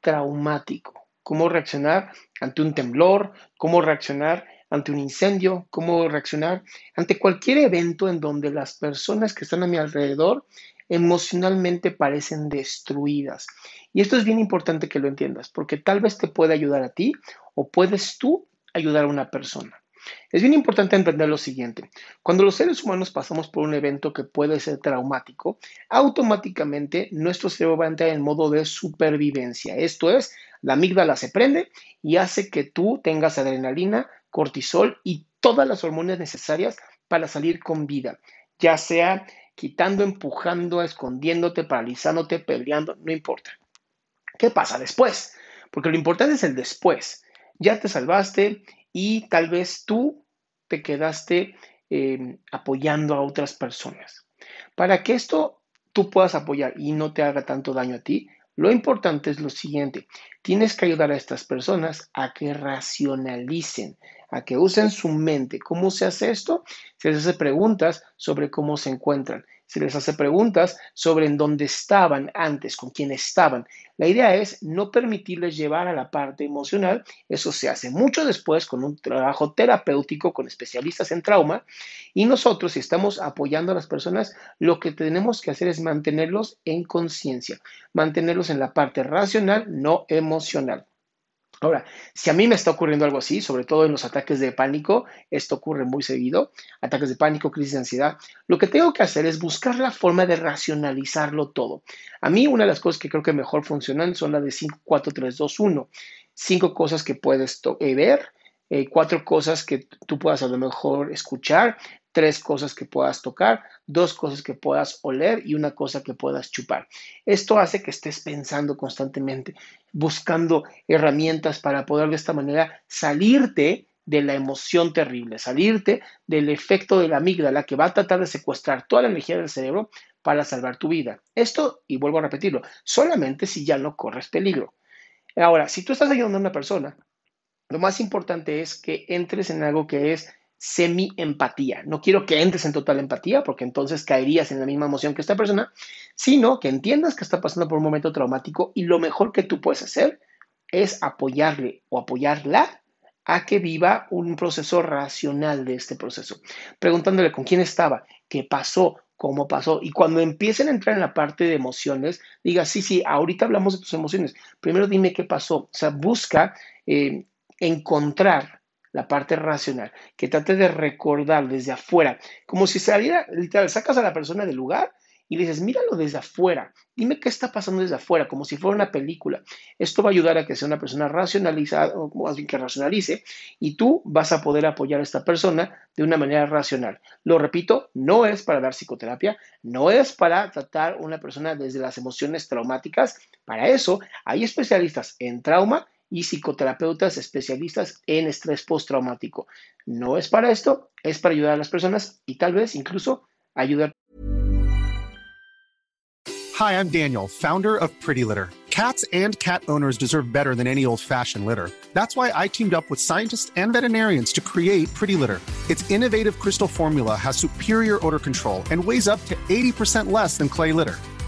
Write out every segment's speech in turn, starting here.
traumático? ¿Cómo reaccionar ante un temblor? ¿Cómo reaccionar ante un incendio? ¿Cómo reaccionar ante cualquier evento en donde las personas que están a mi alrededor emocionalmente parecen destruidas? Y esto es bien importante que lo entiendas, porque tal vez te puede ayudar a ti o puedes tú ayudar a una persona. Es bien importante entender lo siguiente. Cuando los seres humanos pasamos por un evento que puede ser traumático, automáticamente nuestro cerebro va a entrar en modo de supervivencia. Esto es, la amígdala se prende y hace que tú tengas adrenalina, cortisol y todas las hormonas necesarias para salir con vida, ya sea quitando, empujando, escondiéndote, paralizándote, peleando, no importa. ¿Qué pasa después? Porque lo importante es el después. Ya te salvaste, y tal vez tú te quedaste em, apoyando a otras personas. Para que esto tú puedas apoyar y no te haga tanto daño a ti, lo importante es lo siguiente, tienes que ayudar a estas personas a que racionalicen, a que usen su mente. ¿Cómo se hace esto? Se hace preguntas sobre cómo se encuentran se les hace preguntas sobre en dónde estaban antes, con quién estaban. La idea es no permitirles llevar a la parte emocional. Eso se hace mucho después con un trabajo terapéutico con especialistas en trauma. Y nosotros, si estamos apoyando a las personas, lo que tenemos que hacer es mantenerlos en conciencia, mantenerlos en la parte racional, no emocional. Ahora, si a mí me está ocurriendo algo así, sobre todo en los ataques de pánico, esto ocurre muy seguido, ataques de pánico, crisis de ansiedad, lo que tengo que hacer es buscar la forma de racionalizarlo todo. A mí una de las cosas que creo que mejor funcionan son las de 5, 4, 3, 2, 1. Cinco cosas que puedes eh, ver, eh, cuatro cosas que tú puedas a lo mejor escuchar, tres cosas que puedas tocar, dos cosas que puedas oler y una cosa que puedas chupar. Esto hace que estés pensando constantemente, buscando herramientas para poder de esta manera salirte de la emoción terrible, salirte del efecto de la amígdala que va a tratar de secuestrar toda la energía del cerebro para salvar tu vida. Esto, y vuelvo a repetirlo, solamente si ya no corres peligro. Ahora, si tú estás ayudando a una persona, lo más importante es que entres en algo que es semi-empatía. No quiero que entres en total empatía porque entonces caerías en la misma emoción que esta persona, sino que entiendas que está pasando por un momento traumático y lo mejor que tú puedes hacer es apoyarle o apoyarla a que viva un proceso racional de este proceso, preguntándole con quién estaba, qué pasó, cómo pasó. Y cuando empiecen a entrar en la parte de emociones, diga, sí, sí, ahorita hablamos de tus emociones. Primero dime qué pasó. O sea, busca eh, encontrar la parte racional, que trate de recordar desde afuera, como si saliera, literal, sacas a la persona del lugar y le dices, míralo desde afuera, dime qué está pasando desde afuera, como si fuera una película. Esto va a ayudar a que sea una persona racionalizada, o más bien que racionalice, y tú vas a poder apoyar a esta persona de una manera racional. Lo repito, no es para dar psicoterapia, no es para tratar a una persona desde las emociones traumáticas. Para eso hay especialistas en trauma y psicoterapeutas especialistas en estrés postraumático. No es para esto, es para ayudar a las personas y tal vez incluso ayudar. Hi, I'm Daniel, founder of Pretty Litter. Cats and cat owners deserve better than any old fashioned litter. That's why I teamed up with scientists and veterinarians to create Pretty Litter. Its innovative crystal formula has superior odor control and weighs up to 80% less than clay litter.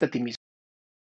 that the music